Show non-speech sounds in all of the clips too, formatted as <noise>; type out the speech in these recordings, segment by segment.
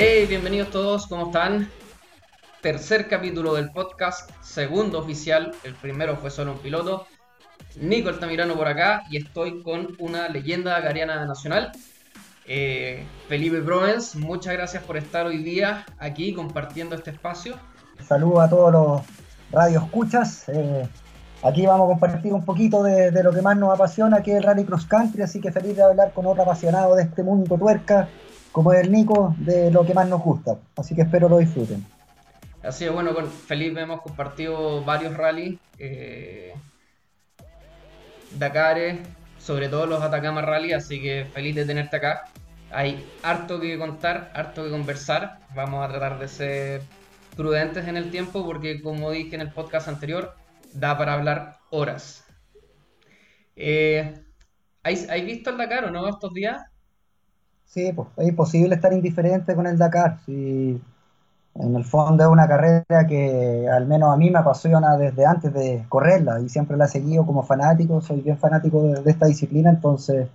Hey, bienvenidos todos, ¿cómo están? Tercer capítulo del podcast, segundo oficial, el primero fue solo un piloto. Nico Altamirano por acá y estoy con una leyenda gariana nacional, eh, Felipe Provence. Muchas gracias por estar hoy día aquí compartiendo este espacio. Saludos a todos los radioescuchas. Eh, aquí vamos a compartir un poquito de, de, lo que más nos apasiona, que es el Rally Cross Country, así que feliz de hablar con otro apasionado de este mundo tuerca como el Nico, de lo que más nos gusta. Así que espero lo disfruten. Así es, bueno, con Felipe hemos compartido varios rallies, eh, Dakares, sobre todo los Atacama Rally, así que feliz de tenerte acá. Hay harto que contar, harto que conversar. Vamos a tratar de ser prudentes en el tiempo porque, como dije en el podcast anterior, da para hablar horas. Eh, ¿Has visto el Dakar o no estos días? Sí, pues es imposible estar indiferente con el Dakar. Si en el fondo es una carrera que al menos a mí me apasiona desde antes de correrla y siempre la he seguido como fanático, soy bien fanático de, esta disciplina, entonces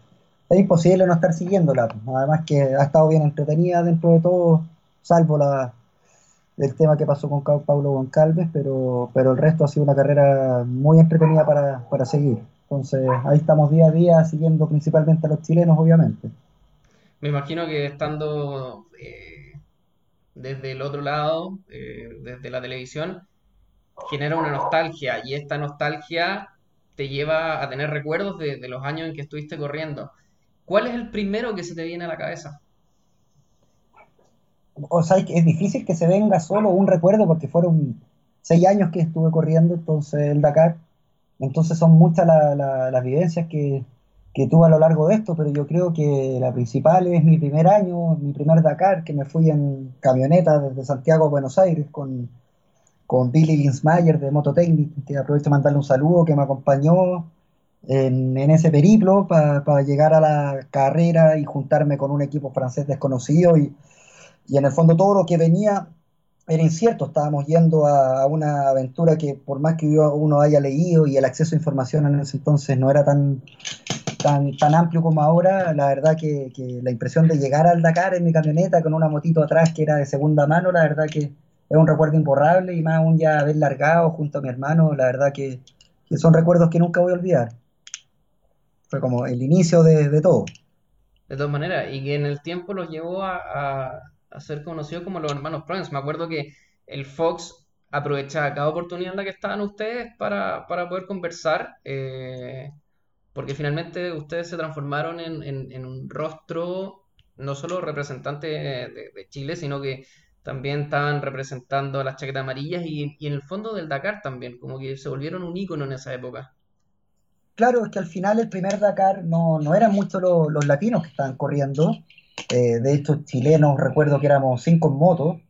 es imposible no estar siguiéndola. Además que ha estado bien entretenida dentro de todo, salvo la, el tema que pasó con Pablo Goncalves, pero, pero el resto ha sido una carrera muy entretenida para, para seguir. Entonces ahí estamos día a día siguiendo principalmente a los chilenos, obviamente. Me imagino que estando eh, desde el otro lado, eh, desde la televisión, genera una nostalgia y esta nostalgia te lleva a tener recuerdos de, los años en que estuviste corriendo. ¿Cuál es el primero que se te viene a la cabeza? O sea, es difícil que se venga solo un recuerdo porque fueron seis años que estuve corriendo entonces el Dakar. Entonces son muchas las vivencias que, que tuve a lo largo de esto, pero yo creo que la principal es mi primer año, mi primer Dakar, que me fui en camioneta desde Santiago a Buenos Aires con, con Billy Linsmayer de Mototechnic, que aprovecho de mandarle un saludo, que me acompañó en, ese periplo para llegar a la carrera y juntarme con un equipo francés desconocido y, y en el fondo todo lo que venía era incierto, estábamos yendo a, una aventura que por más que uno haya leído y el acceso a información en ese entonces no era tan, tan, tan amplio como ahora, la verdad que, la impresión de llegar al Dakar en mi camioneta con una motito atrás que era de segunda mano, la verdad que es un recuerdo imborrable y más aún ya haber largado junto a mi hermano, la verdad que, son recuerdos que nunca voy a olvidar. Fue como el inicio de, todo. De todas maneras, y que en el tiempo los llevó a, ser conocidos como los hermanos Prince. Me acuerdo que el Fox aprovechaba cada oportunidad en la que estaban ustedes para, poder conversar. Eh, porque finalmente ustedes se transformaron en, un rostro no solo representante de, Chile, sino que también estaban representando a las chaquetas amarillas y, en el fondo del Dakar también, como que se volvieron un ícono en esa época. Claro, es que al final el primer Dakar no, no eran muchos los, latinos que estaban corriendo. Eh, de estos chilenos, recuerdo que éramos cinco en moto.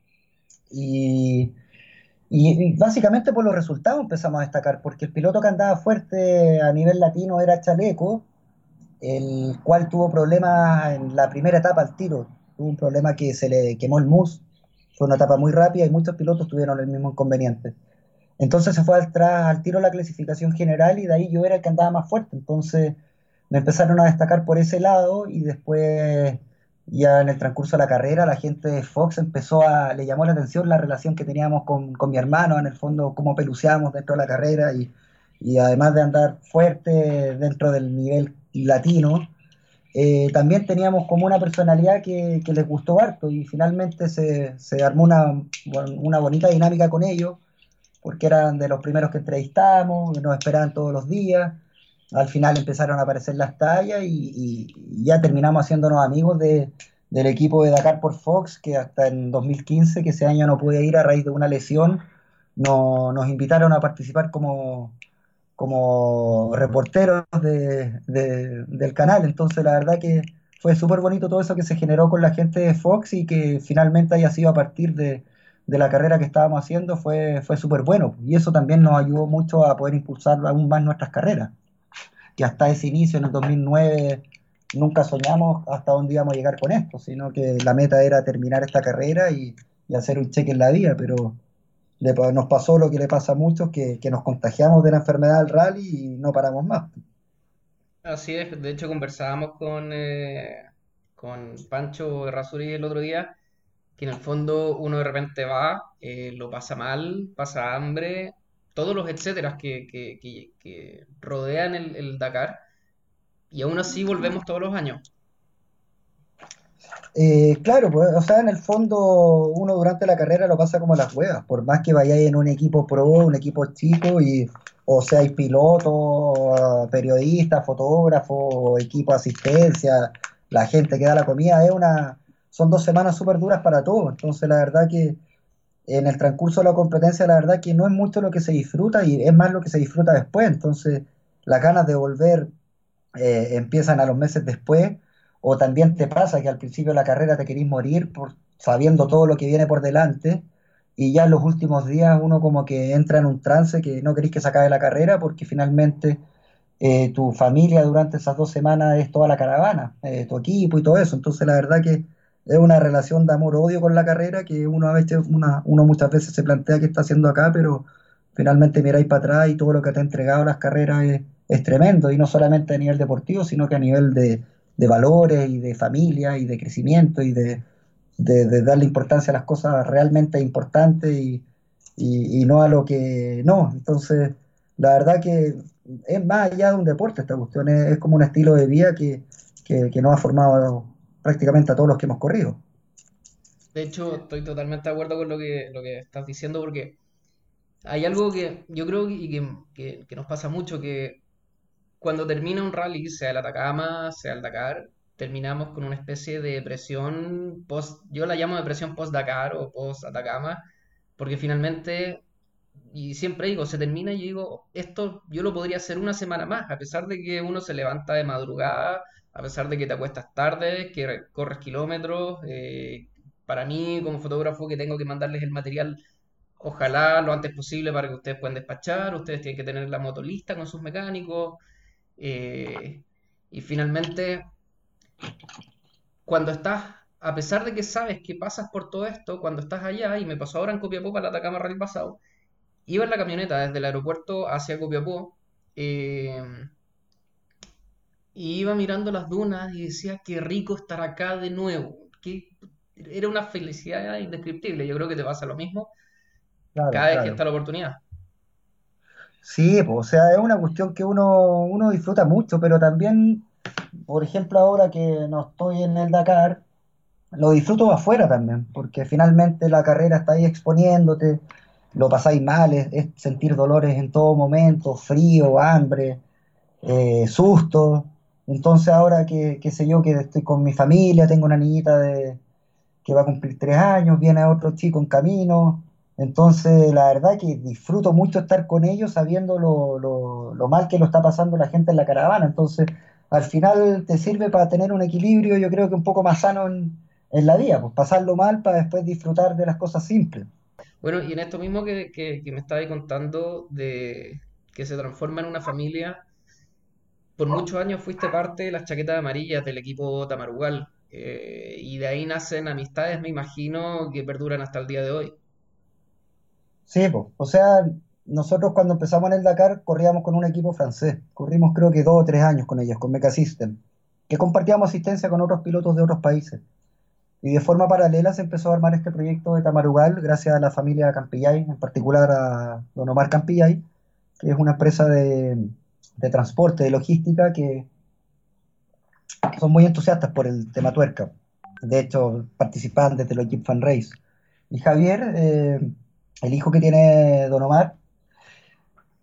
Y y, básicamente por los resultados empezamos a destacar, porque el piloto que andaba fuerte a nivel latino era Chaleco, el cual tuvo problemas en la primera etapa al tiro. Tuvo un problema que se le quemó el mus, fue una etapa muy rápida y muchos pilotos tuvieron el mismo inconveniente. Entonces se fue al, al tiro la clasificación general y de ahí yo era el que andaba más fuerte. Entonces me empezaron a destacar por ese lado y después ya en el transcurso de la carrera la gente de Fox empezó a, le llamó la atención la relación que teníamos con, mi hermano, en el fondo cómo peluceábamos dentro de la carrera y, además de andar fuerte dentro del nivel latino, eh, también teníamos como una personalidad que, les gustó harto y finalmente se, armó una, una, bonita dinámica con ellos, porque eran de los primeros que entrevistamos, nos esperaban todos los días al final empezaron a aparecer las tallas y, ya terminamos haciéndonos amigos de, del equipo de Dakar por Fox, que hasta en 2015, que ese año no pude ir a raíz de una lesión, nos invitaron a participar como, como reporteros del canal. Entonces la verdad que fue súper bonito todo eso que se generó con la gente de Fox y que finalmente haya sido a partir de, la carrera que estábamos haciendo fue, fue súper bueno. Y eso también nos ayudó mucho a poder impulsar aún más nuestras carreras que hasta ese inicio, en el 2009, nunca soñamos hasta dónde íbamos a llegar con esto, sino que la meta era terminar esta carrera y, hacer un cheque en la vida, pero nos pasó lo que le pasa a muchos, que, nos contagiamos de la enfermedad del rally y no paramos más. Así es, de hecho conversábamos con, eh, con Pancho Rasuri el otro día que en el fondo uno de repente va, eh, lo pasa mal, pasa hambre, todos los etcéteras que, que, rodean el, Dakar, y aún así volvemos todos los años. Eh, claro, pues, o sea, en el fondo uno durante la carrera lo pasa como las huevas, por más que vayáis en un equipo pro, un equipo chico, y o seáis piloto, periodista, fotógrafo, equipo de asistencia, la gente que da la comida, es una, son dos semanas súper duras para todos. Entonces, la verdad que en el transcurso de la competencia, la verdad que no es mucho lo que se disfruta y es más lo que se disfruta después. Entonces, las ganas de volver eh, empiezan a los meses después, o también te pasa que al principio de la carrera te querís morir por, sabiendo todo lo que viene por delante, y ya en los últimos días uno como que entra en un trance que no querís que se acabe la carrera porque finalmente eh, tu familia durante esas dos semanas es toda la caravana, eh, tu equipo y todo eso. Entonces la verdad que es una relación de amor-odio con la carrera que uno, a veces, una, uno muchas veces se plantea qué está haciendo acá, pero finalmente miráis para atrás y todo lo que te ha entregado las carreras es, tremendo, y no solamente a nivel deportivo, sino que a nivel de, valores y de familia y de crecimiento y de, darle importancia a las cosas realmente importantes y, no a lo que no. Entonces, la verdad que es más allá de un deporte esta cuestión, es, como un estilo de vida que, que, que ha formado prácticamente a todos los que hemos corrido. De hecho, estoy totalmente de acuerdo con lo que, lo que estás diciendo porque hay algo que yo creo que, que, nos pasa mucho, que cuando termina un rally, sea el Atacama, sea el Dakar, terminamos con una especie de depresión post, yo la llamo depresión post-Dakar o post-Atacama, porque finalmente, y siempre digo, se termina y digo, esto yo lo podría hacer una semana más, a pesar de que uno se levanta de madrugada, a pesar de que te acuestas tarde, que corres kilómetros. Eh, para mí, como fotógrafo, que tengo que mandarles el material, ojalá lo antes posible para que ustedes puedan despachar. Ustedes tienen que tener la moto lista con sus mecánicos. Eh, y finalmente, cuando estás, a pesar de que sabes que pasas por todo esto, cuando estás allá, y me pasó ahora en Copiapó para la Atacama Rally pasado, iba en la camioneta desde el aeropuerto hacia Copiapó. Eh, y iba mirando las dunas y decía, qué rico estar acá de nuevo. Que era una felicidad indescriptible. Yo creo que te pasa lo mismo cada vez que está la oportunidad. Sí, pues, o sea, es una cuestión que uno, uno disfruta mucho, pero también, por ejemplo, ahora que no estoy en el Dakar, lo disfruto afuera también, porque finalmente la carrera está ahí exponiéndote, lo pasáis mal, es, sentir dolores en todo momento, frío, hambre, eh, susto, entonces ahora que, sé yo, que estoy con mi familia, tengo una niñita de, que va a cumplir tres años, viene otro chico en camino, entonces la verdad que disfruto mucho estar con ellos sabiendo lo, mal que lo está pasando la gente en la caravana, entonces al final te sirve para tener un equilibrio, yo creo que un poco más sano en, la vida, pues pasarlo mal para después disfrutar de las cosas simples. Bueno, y en esto mismo que, que, que me estabas contando de que se transforma en una familia, por muchos años fuiste parte de las chaquetas amarillas del equipo Tamarugal. Eh, y de ahí nacen amistades, me imagino, que perduran hasta el día de hoy. Sí, o sea, nosotros cuando empezamos en el Dakar corríamos con un equipo francés. Corrimos creo que dos o tres años con ellos, con Mecha System, que compartíamos asistencia con otros pilotos de otros países. Y de forma paralela se empezó a armar este proyecto de Tamarugal gracias a la familia Campillay, en particular a Don Omar Campillay, que es una empresa de, de transporte, de logística, que son muy entusiastas por el tema tuerca. De hecho, participan desde los Jeep Fan Race. Y Javier, eh, el hijo que tiene Don Omar,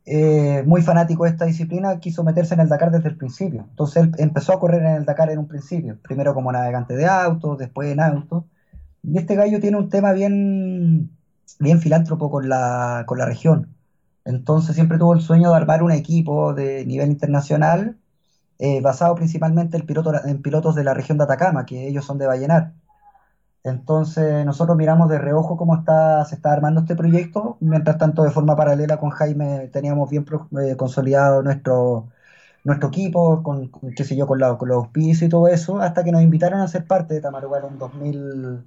eh, muy fanático de esta disciplina, quiso meterse en el Dakar desde el principio. Entonces él empezó a correr en el Dakar en un principio, primero como navegante de autos, después en auto. Y este gallo tiene un tema bien, bien filántropo con la, con la región. Entonces siempre tuvo el sueño de armar un equipo de nivel internacional eh, basado principalmente en, pilotos de la región de Atacama, que ellos son de Vallenar. Entonces nosotros miramos de reojo cómo está, se está armando este proyecto, mientras tanto de forma paralela con Jaime teníamos bien eh, consolidado nuestro, nuestro equipo, con, qué sé yo, con, la, los auspicios y todo eso, hasta que nos invitaron a ser parte de Tamarugal en 2000,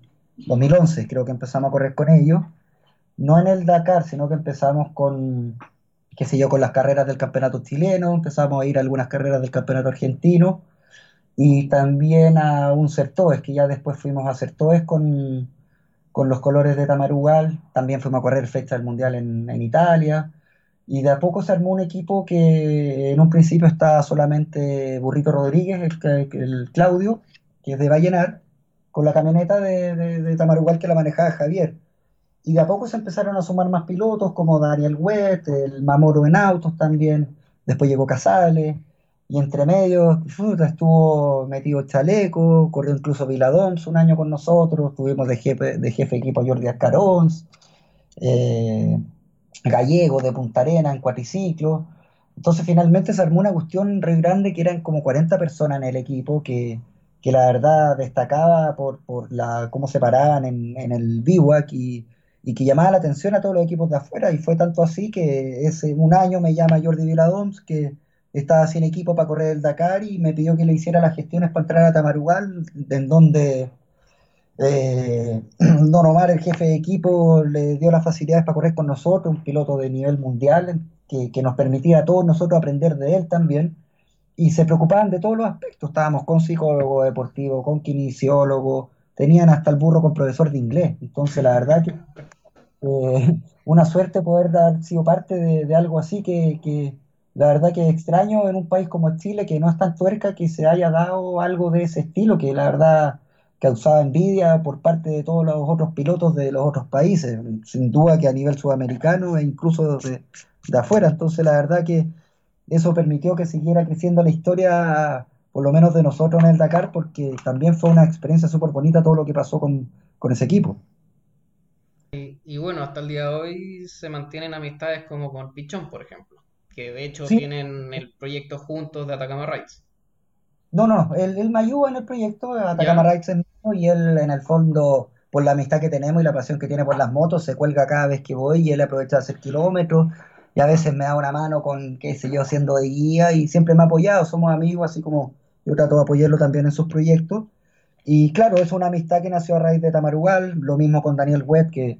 2011, creo que empezamos a correr con ellos no en el Dakar, sino que empezamos con, qué sé yo, con las carreras del campeonato chileno, empezamos a ir a algunas carreras del campeonato argentino y también a un Certoes, que ya después fuimos a Certoes con, con los colores de Tamarugal, también fuimos a correr fecha del Mundial en, Italia, y de a poco se armó un equipo que en un principio estaba solamente Burrito Rodríguez, el, Claudio, que es de Vallenar, con la camioneta de, Tamarugal que la manejaba Javier. Y de a poco se empezaron a sumar más pilotos, como Daniel Wett, el Mamoro en autos también, después llegó Casales, y entre medio estuvo metido Chaleco, corrió incluso Viladons un año con nosotros, tuvimos de jefe de, jefe equipo Jordi Ascarons, eh, Gallego de Punta Arena en cuatriciclo. Entonces finalmente se armó una cuestión re grande que eran como 40 personas en el equipo que, que la verdad destacaba por, por la, cómo se paraban en, en el bivouac y, y, que llamaba la atención a todos los equipos de afuera. Y fue tanto así que ese un año me llama Jordi Viladoms, que estaba sin equipo para correr el Dakar y me pidió que le hiciera las gestiones para entrar a Tamarugal, en donde eh, <clears throat> Don Omar, el jefe de equipo, le dio las facilidades para correr con nosotros, un piloto de nivel mundial que, que nos permitía a todos nosotros aprender de él también y se preocupaban de todos los aspectos. Estábamos con psicólogo deportivo, con kinesiólogo, tenían hasta el burro con profesor de inglés. Entonces, la verdad que eh, una suerte poder haber sido parte de, algo así que, la verdad que es extraño en un país como Chile, que no es tan tuerca, que se haya dado algo de ese estilo, que la verdad causaba envidia por parte de todos los otros pilotos de los otros países, sin duda que a nivel sudamericano e incluso de, de afuera. Entonces, la verdad que eso permitió que siguiera creciendo la historia, por lo menos de nosotros en el Dakar, porque también fue una experiencia súper bonita todo lo que pasó con, ese equipo. Y, bueno, hasta el día de hoy se mantienen amistades como con Pichón, por ejemplo, que de hecho tienen el proyecto juntos de Atacama Rights. No, no, él, él me ayuda en el proyecto Atacama Rights y él en el fondo, por la amistad que tenemos y la pasión que tiene por las motos, se cuelga cada vez que voy y él aprovecha de hacer kilómetros y a veces me da una mano con, qué sé yo, siendo de guía y siempre me ha apoyado, somos amigos, así como yo trato de apoyarlo también en sus proyectos. Y claro, es una amistad que nació a raíz de Tamarugal, lo mismo con Daniel Webb, que,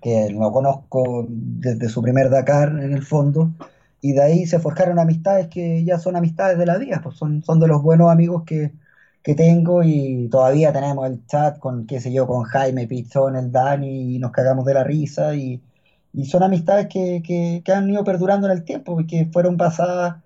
que lo conozco desde su primer Dakar en el fondo, y de ahí se forjaron amistades que ya son amistades de la vida, pues son, son de los buenos amigos que, que tengo. Y todavía tenemos el chat con, qué sé yo, con Jaime, Pizzón, el Dani, y nos cagamos de la risa. Y y son amistades que, que, han ido perdurando en el tiempo y que fueron basadas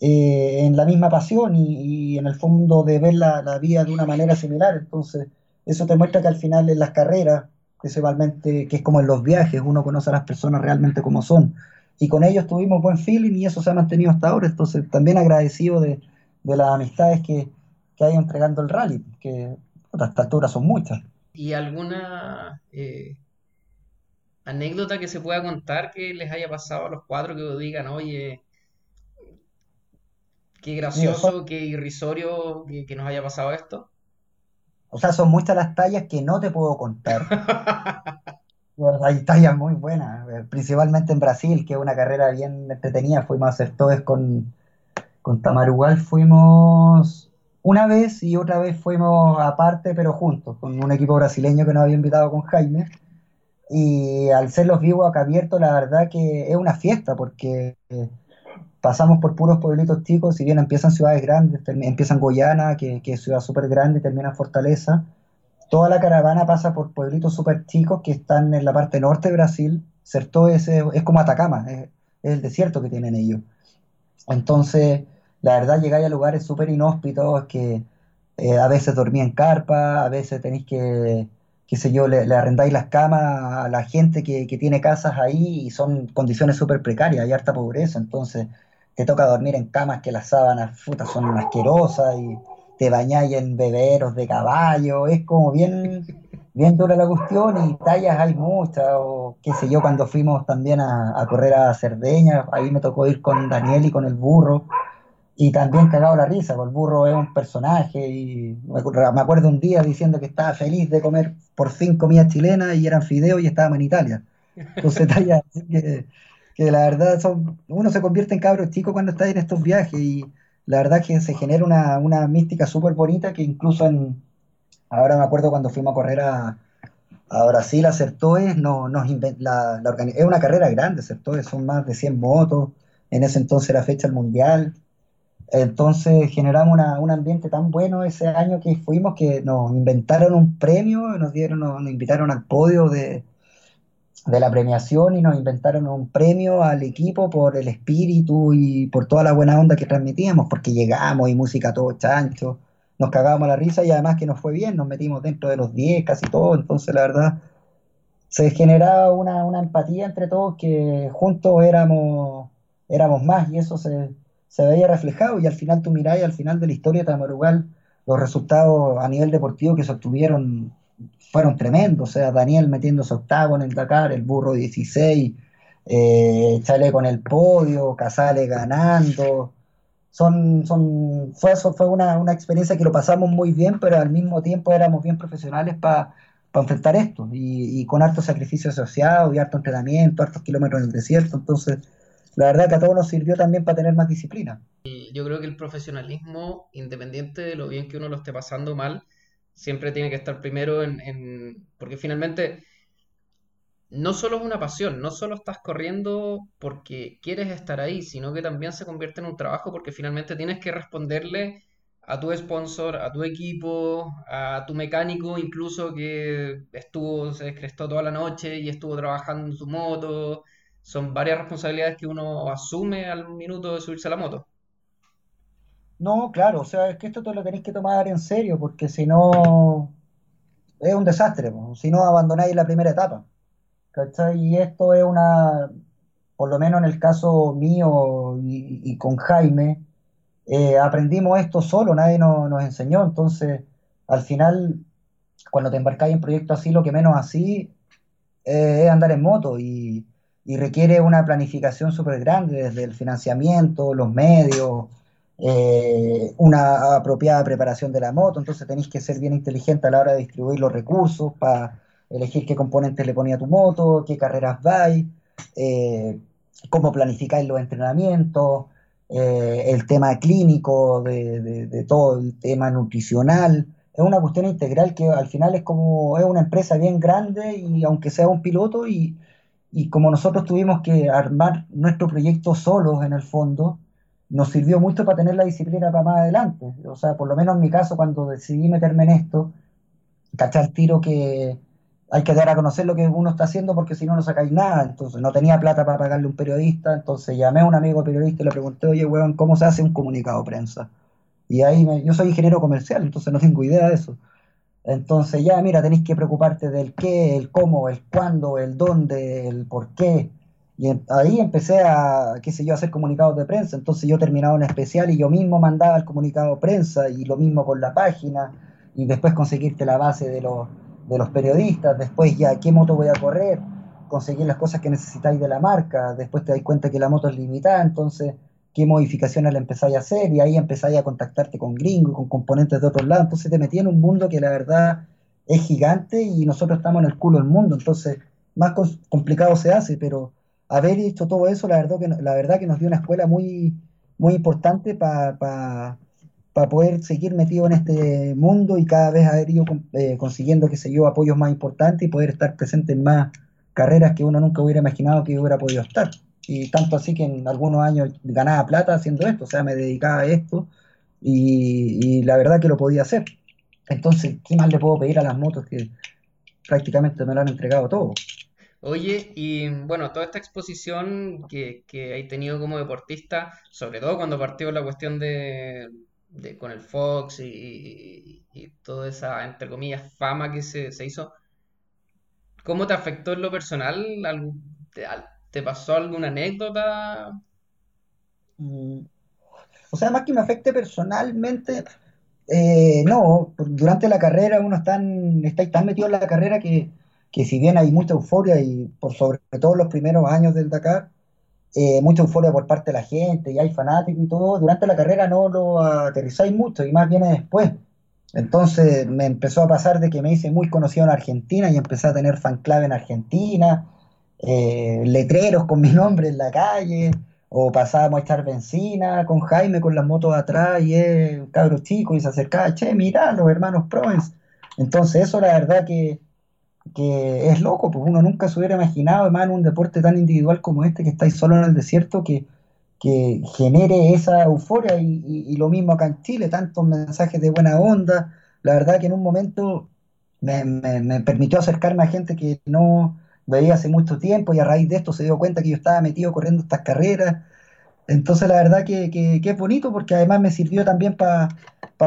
eh, en la misma pasión y, en el fondo de ver la, la, vida de una manera similar. Entonces, eso te muestra que al final en las carreras, principalmente, que es como en los viajes, uno conoce a las personas realmente como son. Y con ellos tuvimos buen feeling y eso se ha mantenido hasta ahora. Entonces, también agradecido de, de las amistades que, que hay entregando el rally, que hasta esta altura son muchas. ¿Y alguna eh, anécdota que se pueda contar que les haya pasado a los cuatro que digan, oye, qué gracioso, qué irrisorio que, nos haya pasado esto? O sea, son muchas las tallas que no te puedo contar. <laughs> Hay tallas muy buenas, principalmente en Brasil, que es una carrera bien entretenida. Fuimos a hacer todos con, con Tamarugal, fuimos una vez y otra vez fuimos aparte, pero juntos, con un equipo brasileño que nos había invitado con Jaime. Y al ser los vivos acá abiertos, la verdad que es una fiesta porque pasamos por puros pueblitos chicos, si bien empiezan ciudades grandes, empiezan Goyana, que, que es ciudad súper grande, termina Fortaleza. Toda la caravana pasa por pueblitos súper chicos que están en la parte norte de Brasil. Certo es, es como Atacama, es, el desierto que tienen ellos. Entonces, la verdad, llegáis a lugares súper inhóspitos que eh, a veces dormí en carpa, a veces tenéis que qué sé yo, le, arrendáis las camas a la gente que, tiene casas ahí y son condiciones súper precarias, hay harta pobreza, entonces te toca dormir en camas que las sábanas frutas son asquerosas y te bañáis en beberos de caballo, es como bien, bien dura la cuestión y tallas hay muchas, o qué sé yo, cuando fuimos también a, a correr a Cerdeña, ahí me tocó ir con Daniel y con el burro, y también cagado la risa, porque el burro es un personaje y me acuerdo un día diciendo que estaba feliz de comer por fin comida chilena y eran fideos y estábamos en Italia. Entonces, <laughs> talla, que, que la verdad son, uno se convierte en cabro chico cuando está en estos viajes y la verdad que se genera una, una mística súper bonita que incluso en, ahora me acuerdo cuando fuimos a correr a, a Brasil, a Certoes, no, nos la, la es una carrera grande, Certoes son más de 100 motos, en ese entonces era fecha del mundial, Entonces generamos un ambiente tan bueno ese año que fuimos que nos inventaron un premio, nos dieron, nos, invitaron al podio de, de, la premiación y nos inventaron un premio al equipo por el espíritu y por toda la buena onda que transmitíamos, porque llegamos y música todo chancho, nos cagábamos la risa y además que nos fue bien, nos metimos dentro de los 10 casi todo, entonces la verdad se generaba una, una empatía entre todos que juntos éramos, éramos más y eso se se veía reflejado y al final tú mirás y al final de la historia de Tamarugal los resultados a nivel deportivo que se obtuvieron fueron tremendos, o sea, Daniel metiéndose octavo en el Dakar, el burro 16, eh, Chale con el podio, Casale ganando, son, son, fue, fue una, una, experiencia que lo pasamos muy bien, pero al mismo tiempo éramos bien profesionales para enfrentar esto, y, y, con harto sacrificio asociado, y harto entrenamiento, hartos kilómetros en el desierto, entonces la verdad que a todos nos sirvió también para tener más disciplina. Yo creo que el profesionalismo, independiente de lo bien que uno lo esté pasando mal, siempre tiene que estar primero en, porque finalmente no solo es una pasión, no solo estás corriendo porque quieres estar ahí, sino que también se convierte en un trabajo porque finalmente tienes que responderle a tu sponsor, a tu equipo, a tu mecánico incluso que estuvo, se descrestó toda la noche y estuvo trabajando en su moto, son varias responsabilidades que uno asume al minuto de subirse a la moto. No, claro, o sea, es que esto te lo tenéis que tomar en serio, porque si no, es un desastre, si no abandonáis la primera etapa. ¿cachai? Y esto es una, por lo menos en el caso mío y, con Jaime, eh, aprendimos esto solo, nadie nos, enseñó, entonces al final, cuando te embarcáis en proyectos así, lo que menos así eh, es andar en moto y y requiere una planificación súper grande, desde el financiamiento, los medios, eh, una apropiada preparación de la moto, entonces tenéis que ser bien inteligente a la hora de distribuir los recursos para elegir qué componentes le ponía tu moto, qué carreras vais, eh, cómo planificáis los entrenamientos, eh, el tema clínico, de, de, todo el tema nutricional. Es una cuestión integral que al final es como, es una empresa bien grande y aunque sea un piloto y, y como nosotros tuvimos que armar nuestro proyecto solos en el fondo, nos sirvió mucho para tener la disciplina para más adelante. O sea, por lo menos en mi caso, cuando decidí meterme en esto, cachar tiro que hay que dar a conocer lo que uno está haciendo porque si no, no sacáis nada. Entonces, no tenía plata para pagarle a un periodista, entonces llamé a un amigo periodista y le pregunté, oye, weón, ¿cómo se hace un comunicado de prensa? Y ahí yo soy ingeniero comercial, entonces no tengo idea de eso. Entonces ya, mira, tenéis que preocuparte del qué, el cómo, el cuándo, el dónde, el por qué. Y ahí empecé a, qué sé yo, a hacer comunicados de prensa. Entonces yo terminaba un especial y yo mismo mandaba el comunicado de prensa y lo mismo con la página. Y después conseguirte la base de los, de los periodistas. Después ya, ¿qué moto voy a correr? Conseguir las cosas que necesitáis de la marca. Después te das cuenta que la moto es limitada. Entonces qué modificaciones le empezáis a hacer y ahí empezáis a contactarte con gringos, con componentes de otros lados. Entonces te metí en un mundo que la verdad es gigante y nosotros estamos en el culo del mundo. Entonces más complicado se hace, pero haber hecho todo eso, la verdad que, la verdad que nos dio una escuela muy, muy importante para poder seguir metido en este mundo y cada vez haber ido eh, consiguiendo, que se yo, apoyos más importantes y poder estar presente en más carreras que uno nunca hubiera imaginado que hubiera podido estar y tanto así que en algunos años ganaba plata haciendo esto, o sea, me dedicaba a esto y, la verdad que lo podía hacer. Entonces, ¿qué más le puedo pedir a las motos que prácticamente me lo han entregado todo? Oye, y bueno, toda esta exposición que, que hay tenido como deportista, sobre todo cuando partió la cuestión de, con el Fox y, toda esa, entre comillas, fama que se, se hizo, ¿cómo te afectó en lo personal? al, ¿Te pasó alguna anécdota? Mm. O sea, más que me afecte personalmente, eh, no, durante la carrera uno está, está tan metido en la carrera que, si bien hay mucha euforia y por sobre todo los primeros años del Dakar, eh, mucha euforia por parte de la gente y hay fanáticos y todo, durante la carrera no lo aterrizáis mucho y más viene después. Entonces me empezó a pasar de que me hice muy conocido en Argentina y empecé a tener fan clave en Argentina eh, letreros con mi nombre en la calle, o pasábamos a echar benzina con Jaime con las motos atrás y es un cabro chico y se acercaba, che, mira, los hermanos Provence. Entonces eso la verdad que, que es loco, pues uno nunca se hubiera imaginado, además en un deporte tan individual como este, que estáis solo en el desierto, que, que genere esa euforia y, lo mismo acá en Chile, tantos mensajes de buena onda. La verdad que en un momento me, me, permitió acercarme a gente que no veía hace mucho tiempo y a raíz de esto se dio cuenta que yo estaba metido corriendo estas carreras. Entonces la verdad que, que, es bonito porque además me sirvió también para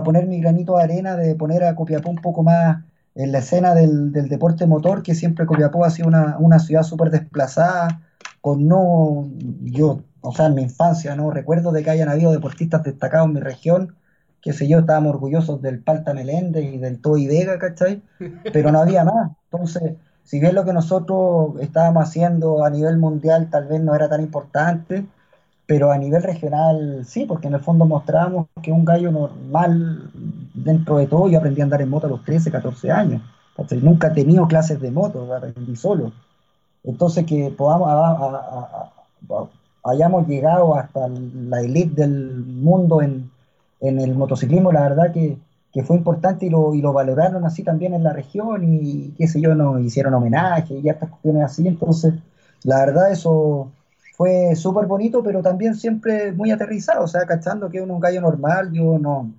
poner mi granito de arena, de poner a Copiapó un poco más en la escena del, del deporte motor, que siempre Copiapó ha sido una, una ciudad súper desplazada, con no, yo o sea, en mi infancia, no recuerdo de que hayan habido deportistas destacados en mi región, que sé yo, estábamos orgullosos del Palta Meléndez y del Toy Vega, ¿cachai? <laughs> Pero no había más. Entonces, si bien lo que nosotros estábamos haciendo a nivel mundial tal vez no era tan importante, pero a nivel regional sí, porque en el fondo mostrábamos que un gallo normal, dentro de todo, yo aprendí a andar en moto a los 13, 14 años. ¿cachai? Nunca he tenido clases de moto, aprendí solo. Entonces, que podamos a, hayamos llegado hasta la elite del mundo en, el motociclismo, la verdad que, fue importante y lo, y lo, valoraron así también en la región y qué sé yo, nos hicieron homenaje y estas cuestiones así, entonces la verdad eso fue súper bonito, pero también siempre muy aterrizado, o sea, cachando que uno un gallo normal, yo no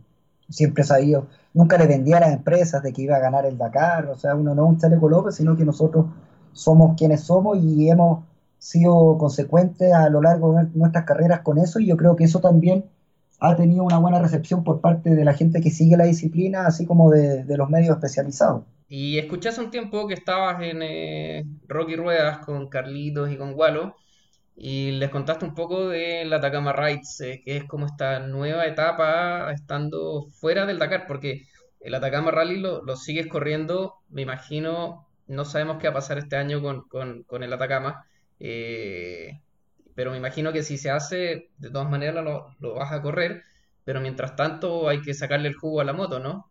siempre sabía, nunca le vendía a las empresas de que iba a ganar el Dakar, o sea, uno no es un chaleco López, sino que nosotros somos quienes somos y hemos sido consecuente a lo largo de nuestras carreras con eso y yo creo que eso también ha tenido una buena recepción por parte de la gente que sigue la disciplina, así como de, los medios especializados. Y escuché hace un tiempo que estabas en eh, Rocky Ruedas con Carlitos y con Walo y les contaste un poco de la Atacama Rides, eh, que es como esta nueva etapa estando fuera del Dakar, porque el Atacama Rally lo, lo sigues corriendo, me imagino, no sabemos qué va a pasar este año con, con el Atacama, eh, pero me imagino que si se hace, de todas maneras lo, vas a correr, pero mientras tanto hay que sacarle el jugo a la moto, ¿no?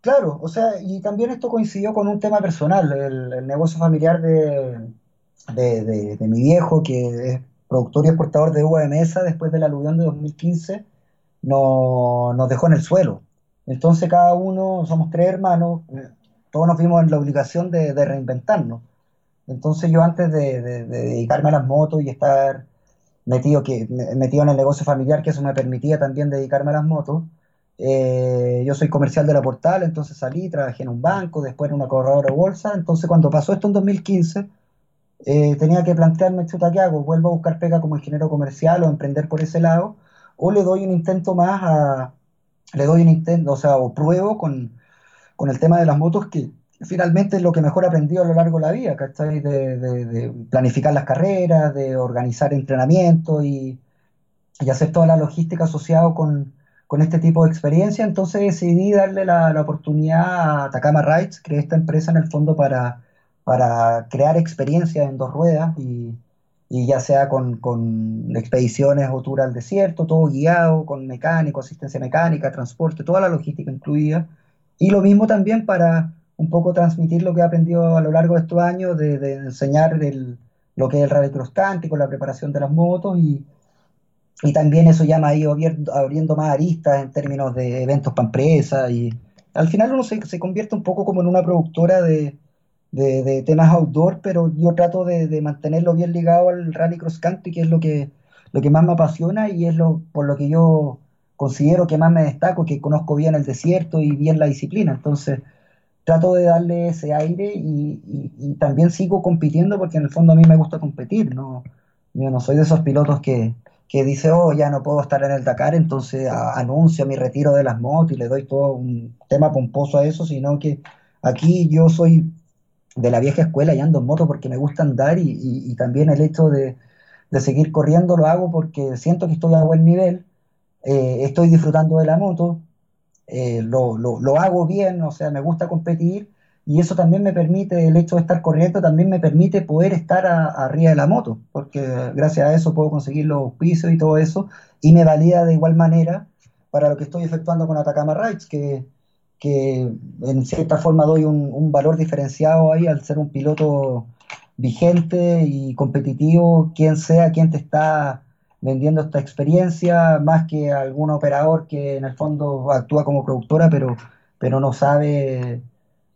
Claro, o sea, y también esto coincidió con un tema personal, el, negocio familiar de, de, mi viejo, que es productor y exportador de uva de mesa después del aluvión de 2015, no, nos dejó en el suelo. Entonces cada uno, somos tres hermanos, eh, todos nos vimos en la obligación de reinventarnos. Entonces yo antes de, dedicarme a las motos y estar metido, que, metido en el negocio familiar, que eso me permitía también dedicarme a las motos, eh, yo soy comercial de la Portal, entonces salí, trabajé en un banco, después en una corredora de bolsa, entonces cuando pasó esto en 2015, eh, tenía que plantearme, chuta, ¿qué hago? ¿Vuelvo a buscar pega como ingeniero comercial o emprender por ese lado? ¿O le doy un intento más a, le doy un intento, o sea, o pruebo con, con el tema de las motos que finalmente es lo que mejor he aprendido a lo largo de la vida, ¿cachai? De, de, planificar las carreras, de organizar entrenamiento y, y hacer toda la logística asociada con, con, este tipo de experiencia. Entonces decidí darle la, la, oportunidad a Atacama Rides, creé esta empresa en el fondo para, para crear experiencias en dos ruedas y, ya sea con, expediciones o tour al desierto, todo guiado, con mecánico, asistencia mecánica, transporte, toda la logística incluida. Y lo mismo también para un poco transmitir lo que he aprendido a lo largo de estos años, de, enseñar lo que es el rallycross cántico, la preparación de las motos y, también eso ya me ha ido abriendo, más aristas en términos de eventos para empresas y al final uno se, se, convierte un poco como en una productora de, de, temas outdoor, pero yo trato de, mantenerlo bien ligado al rallycross country, que es lo que, lo que más me apasiona y es lo por lo que yo considero que más me destaco, que conozco bien el desierto y bien la disciplina. Entonces, trato de darle ese aire y, también sigo compitiendo porque en el fondo a mí me gusta competir, ¿no? Yo no soy de esos pilotos que, que dice, oh, ya no puedo estar en el Dakar, entonces anuncio mi retiro de las motos y le doy todo un tema pomposo a eso, sino que aquí yo soy de la vieja escuela y ando en moto porque me gusta andar y, también el hecho de, seguir corriendo lo hago porque siento que estoy a buen nivel, eh, estoy disfrutando de la moto, eh, lo, lo, hago bien, o sea, me gusta competir y eso también me permite, el hecho de estar corriendo también me permite poder estar arriba de la moto, porque gracias a eso puedo conseguir los pisos y todo eso y me valida de igual manera para lo que estoy efectuando con Atacama Rides, que, que en cierta forma doy un, un valor diferenciado ahí al ser un piloto vigente y competitivo, quien sea quien te está vendiendo esta experiencia, más que algún operador que en el fondo actúa como productora, pero, pero no sabe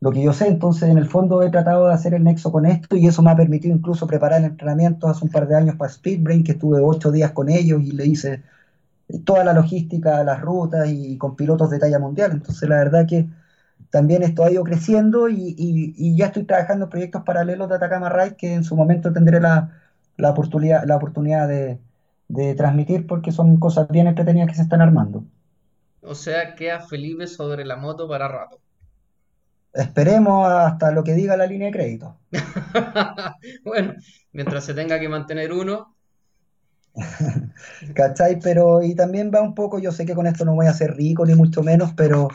lo que yo sé. Entonces, en el fondo he tratado de hacer el nexo con esto y eso me ha permitido incluso preparar entrenamientos hace un par de años para Speedbrain, que estuve ocho días con ellos y le hice toda la logística, las rutas y con pilotos de talla mundial. Entonces, la verdad que también esto ha ido creciendo y, ya estoy trabajando en proyectos paralelos de Atacama Ride que en su momento tendré la, oportunidad, la oportunidad de, de transmitir porque son cosas bien entretenidas que se están armando. O sea, queda Felipe sobre la moto para rato. Esperemos hasta lo que diga la línea de crédito. <laughs> bueno, mientras se tenga que mantener uno. <laughs> ¿Cachai? Pero, y también va un poco, yo sé que con esto no voy a ser rico ni mucho menos, pero,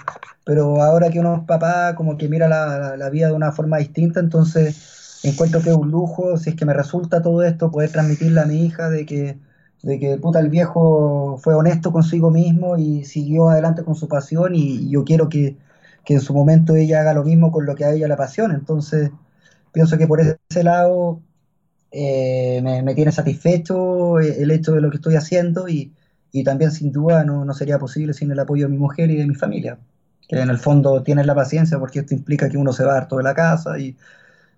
pero ahora que uno es papá, como que mira la, la vida de una forma distinta, entonces encuentro que es un lujo, si es que me resulta todo esto, poder transmitirle a mi hija de que, de que puta, el viejo fue honesto consigo mismo y siguió adelante con su pasión y yo quiero que, que en su momento ella haga lo mismo con lo que a ella la apasiona. Entonces, pienso que por ese lado eh, me, tiene satisfecho el hecho de lo que estoy haciendo y, también sin duda no, sería posible sin el apoyo de mi mujer y de mi familia, que en el fondo tienen la paciencia porque esto implica que uno se va harto de la casa y,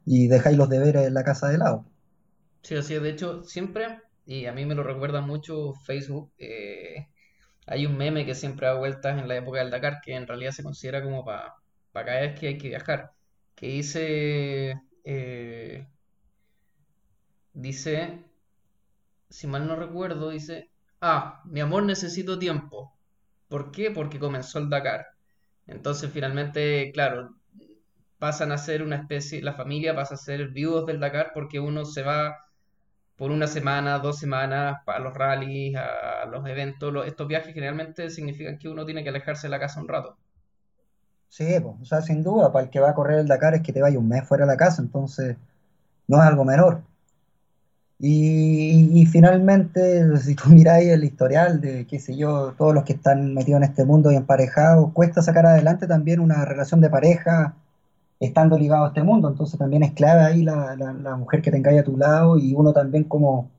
y dejáis los deberes en la casa de lado. Sí, así es. De hecho, siempre, y a mí me lo recuerda mucho Facebook, eh, hay un meme que siempre da vueltas en la época del Dakar, que en realidad se considera como para cada vez que hay que viajar, que dice, eh, dice, si mal no recuerdo, dice, ah, mi amor necesito tiempo. ¿Por qué? Porque comenzó el Dakar. Entonces finalmente, claro, pasan a ser una especie, la familia pasa a ser viudos del Dakar porque uno se va por una semana, dos semanas, para los rallies, a los eventos. estos viajes generalmente significan que uno tiene que alejarse de la casa un rato. Sí, o sea, sin duda, para el que va a correr el Dakar es que te vaya un mes fuera de la casa, entonces no es algo menor. Y, finalmente, <laughs> si tú miráis el historial de, qué sé yo, todos los que están metidos en este mundo y emparejados, cuesta sacar adelante también una relación de pareja estando ligado a este mundo. Entonces también es clave ahí la, mujer que tengáis a tu lado y uno también cómo,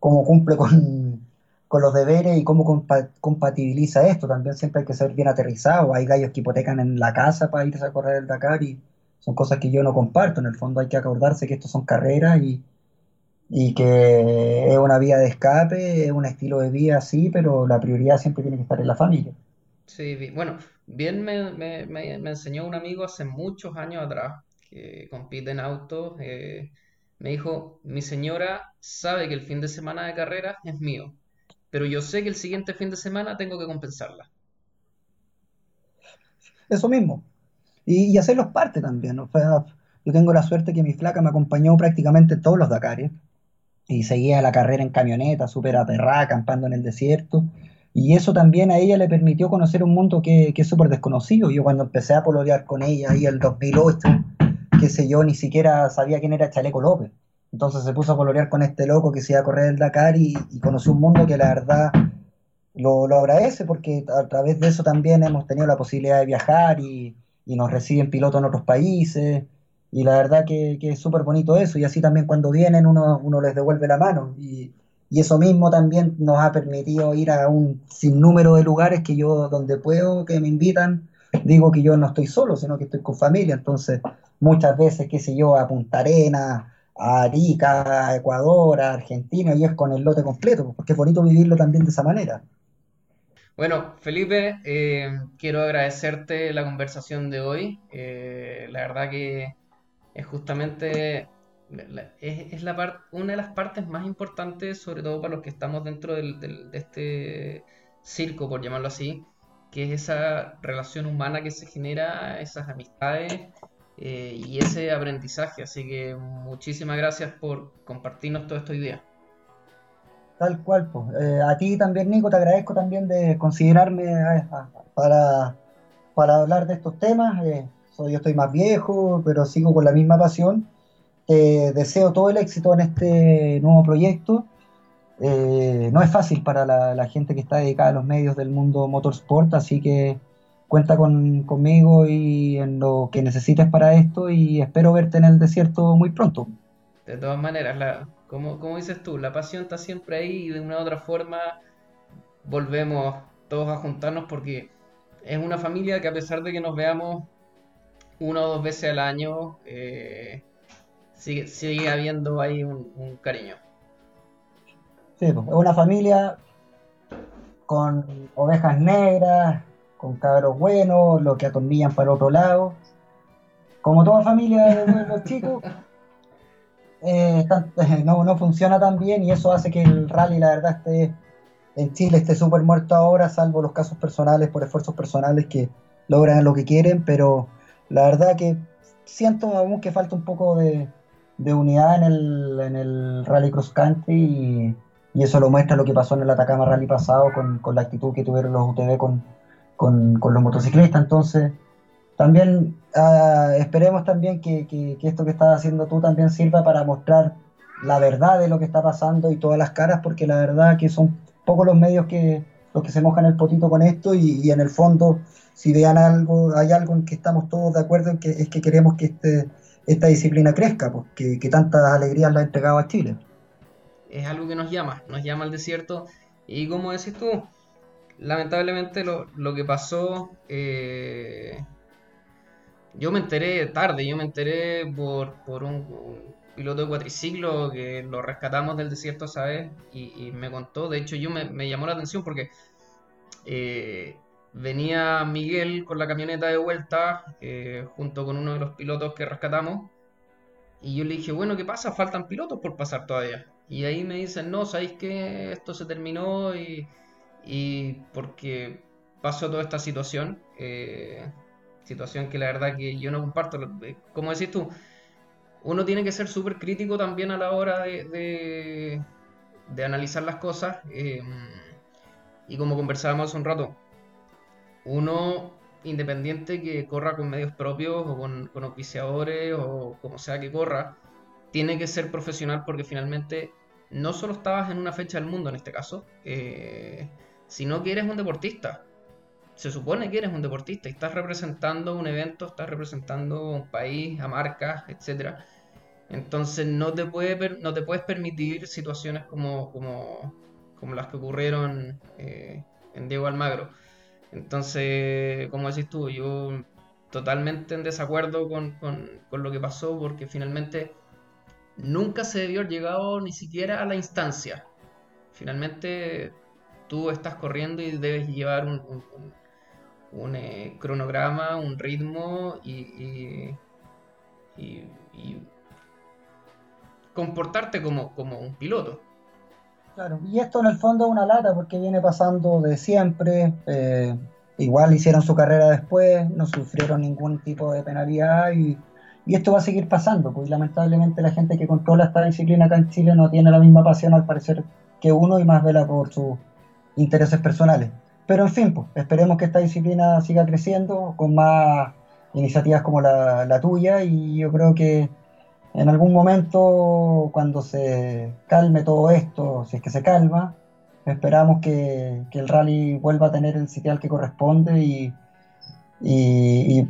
cómo cumple con, con, los deberes y cómo compatibiliza esto. También siempre hay que ser bien aterrizado. Hay gallos que hipotecan en la casa para irse a correr el Dakar y son cosas que yo no comparto. En el fondo hay que acordarse que esto son carreras y, y que es una vía de escape, es un estilo de vida, sí, pero la prioridad siempre tiene que estar en la familia. Sí, bueno, bien me, enseñó un amigo hace muchos años atrás, que compite en autos, eh, me dijo, mi señora sabe que el fin de semana de carrera es mío, pero yo sé que el siguiente fin de semana tengo que compensarla. Eso mismo. Y, hacerlos parte también. yo tengo la suerte que mi flaca me acompañó prácticamente todos los Dakares y seguía la carrera en camioneta, súper aperrada, acampando en el desierto. Y eso también a ella le permitió conocer un mundo que, que es súper desconocido. Yo cuando empecé a pololear con ella ahí el 2008, qué sé yo, ni siquiera sabía quién era Chaleco López. Entonces se puso a pololear con este loco que se iba a correr el Dakar y, conoció un mundo que la verdad lo, lo, agradece porque a través de eso también hemos tenido la posibilidad de viajar y, y nos reciben pilotos en otros países. Y la verdad que, es súper bonito eso. Y así también cuando vienen uno, uno les devuelve la mano. Y, y eso mismo también nos ha permitido ir a un sinnúmero de lugares que yo, donde puedo, que me invitan, digo que yo no estoy solo, sino que estoy con familia. Entonces, muchas veces, qué sé yo, a Punta Arena, a Arica, a Ecuador, a Argentina, y es con el lote completo, porque es bonito vivirlo también de esa manera. Bueno, Felipe, eh, quiero agradecerte la conversación de hoy. Eh, la verdad que es justamente es, la una de las partes más importantes, sobre todo para los que estamos dentro del, de este circo, por llamarlo así, que es esa relación humana que se genera, esas amistades eh, y ese aprendizaje. Así que muchísimas gracias por compartirnos todo esto hoy día. Tal cual, pues. A ti también, Nico, te agradezco también de considerarme eh, para, para hablar de estos temas. Soy, yo estoy más viejo, pero sigo con la misma pasión deseo todo el éxito en este nuevo proyecto. Eh, no es fácil para la, gente que está dedicada a los medios del mundo motorsport, así que cuenta con, conmigo y en lo que necesites para esto y espero verte en el desierto muy pronto. De todas maneras, la, como, como dices tú, la pasión está siempre ahí y de una u otra forma volvemos todos a juntarnos porque es una familia que a pesar de que nos veamos una o dos veces al año eh, sigue, sigue habiendo ahí un, cariño. Sí, pues, es una familia con ovejas negras, con cabros buenos, lo que atornillan para otro lado. Como toda familia de los <laughs> chicos, eh, <laughs> no, no funciona tan bien y eso hace que el rally, la verdad, esté en Chile esté súper muerto ahora, salvo los casos personales por esfuerzos personales que logran lo que quieren, pero la verdad que siento aún que falta un poco de, unidad en el, en el Rally Cross Country y, eso lo muestra lo que pasó en el Atacama Rally pasado con, la actitud que tuvieron los UTV con, con, los motociclistas. Entonces, también ah, esperemos también que, que, esto que estás haciendo tú también sirva para mostrar la verdad de lo que está pasando y todas las caras, porque la verdad que son pocos los medios que los que se mojan el potito con esto y en el fondo si vean algo, hay algo en que estamos todos de acuerdo en que es que queremos que este, esta disciplina crezca, pues, que, que tantas alegrías la ha entregado a Chile. Es algo que nos llama, nos llama al desierto. Y como decís tú, lamentablemente lo, lo que pasó, eh, yo me enteré tarde, yo me enteré por, por un, piloto de cuatriciclo que lo rescatamos del desierto, ¿sabes? Y, y me contó, de hecho yo me, me llamó la atención porque eh, venía Miguel con la camioneta de vuelta eh, junto con uno de los pilotos que rescatamos. Y yo le dije, bueno, ¿qué pasa? Faltan pilotos por pasar todavía. Y ahí me dicen, no, ¿sabéis que esto se terminó? Y, y porque pasó toda esta situación. Eh, situación que la verdad que yo no comparto. Eh, como decís tú, uno tiene que ser súper crítico también a la hora de, de, analizar las cosas. y como conversábamos hace un rato, uno independiente que corra con medios propios o con, con o como sea que corra, tiene que ser profesional porque finalmente no solo estabas en una fecha del mundo en este caso, eh, sino que eres un deportista. Se supone que eres un deportista y estás representando un evento, estás representando un país, a marcas, etc. Entonces no te, puede, no te puedes permitir situaciones como, como, como las que ocurrieron eh, en Diego Almagro entonces, como decís tú, yo totalmente en desacuerdo con, lo que pasó porque finalmente nunca se debió haber llegado ni siquiera a la instancia. Finalmente tú estás corriendo y debes llevar un, un, eh, cronograma, un ritmo y, y, comportarte como, como un piloto. Claro, y esto en el fondo es una lata porque viene pasando de siempre. Eh, igual hicieron su carrera después, no sufrieron ningún tipo de penalidad y, esto va a seguir pasando. Pues lamentablemente la gente que controla esta disciplina acá en Chile no tiene la misma pasión al parecer que uno y más vela por sus intereses personales. Pero en fin, pues, esperemos que esta disciplina siga creciendo con más iniciativas como la, la tuya y yo creo que en algún momento, cuando se calme todo esto, si es que se calma, esperamos que, el rally vuelva a tener el sitial que corresponde y,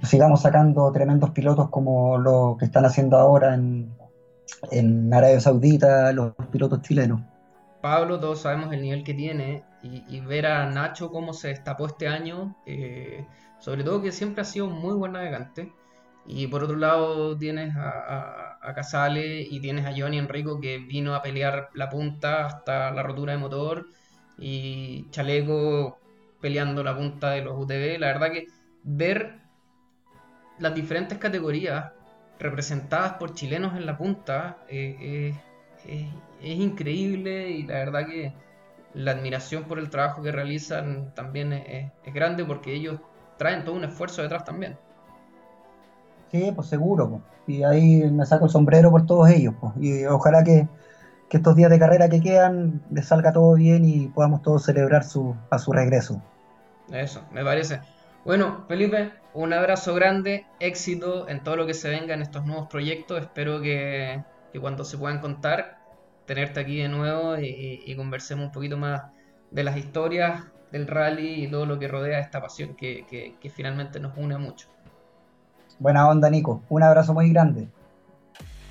sigamos sacando tremendos pilotos como lo que están haciendo ahora en, Arabia Saudita los pilotos chilenos. Pablo, todos sabemos el nivel que tiene y, ver a Nacho cómo se destapó este año, eh, sobre todo que siempre ha sido muy buen navegante. Y por otro lado tienes a, Casale y tienes a Johnny Enrico que vino a pelear la punta hasta la rotura de motor y Chaleco peleando la punta de los UTV. La verdad que ver las diferentes categorías representadas por chilenos en la punta eh, es increíble y la verdad que la admiración por el trabajo que realizan también es grande porque ellos traen todo un esfuerzo detrás también. Sí, pues seguro. Y ahí me saco el sombrero por todos ellos. Pues. Y ojalá que, estos días de carrera que quedan les salga todo bien y podamos todos celebrar su, a su regreso. Eso, me parece. Bueno, Felipe, un abrazo grande, éxito en todo lo que se venga en estos nuevos proyectos. Espero que, cuando se puedan contar, tenerte aquí de nuevo y, conversemos un poquito más de las historias del rally y todo lo que rodea esta pasión que, que finalmente nos une mucho. Buena onda, Nico. Un abrazo muy grande.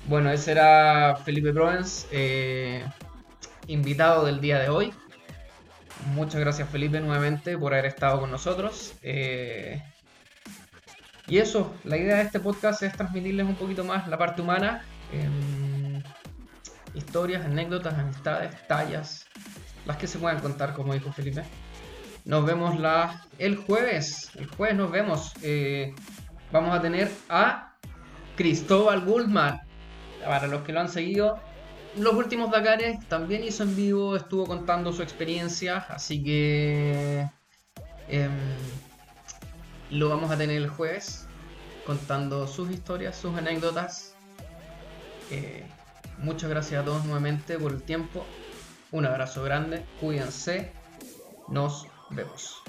Bueno, ese era Felipe Provence, eh, invitado del día de hoy. Muchas gracias Felipe nuevamente por haber estado con nosotros. Eh, Y eso, la idea de este podcast es transmitirles un poquito más la parte humana. Em, historias, anécdotas, amistades, tallas, las que se puedan contar, como dijo Felipe. Nos vemos la, el jueves. El jueves nos vemos. Eh, vamos a tener a Cristóbal Goldman. Para los que lo han seguido, los últimos Dakares también hizo en vivo, estuvo contando su experiencia, así que em, lo vamos a tener el jueves contando sus historias, sus anécdotas. Eh, muchas gracias a todos nuevamente por el tiempo. Un abrazo grande, cuídense, nos vemos.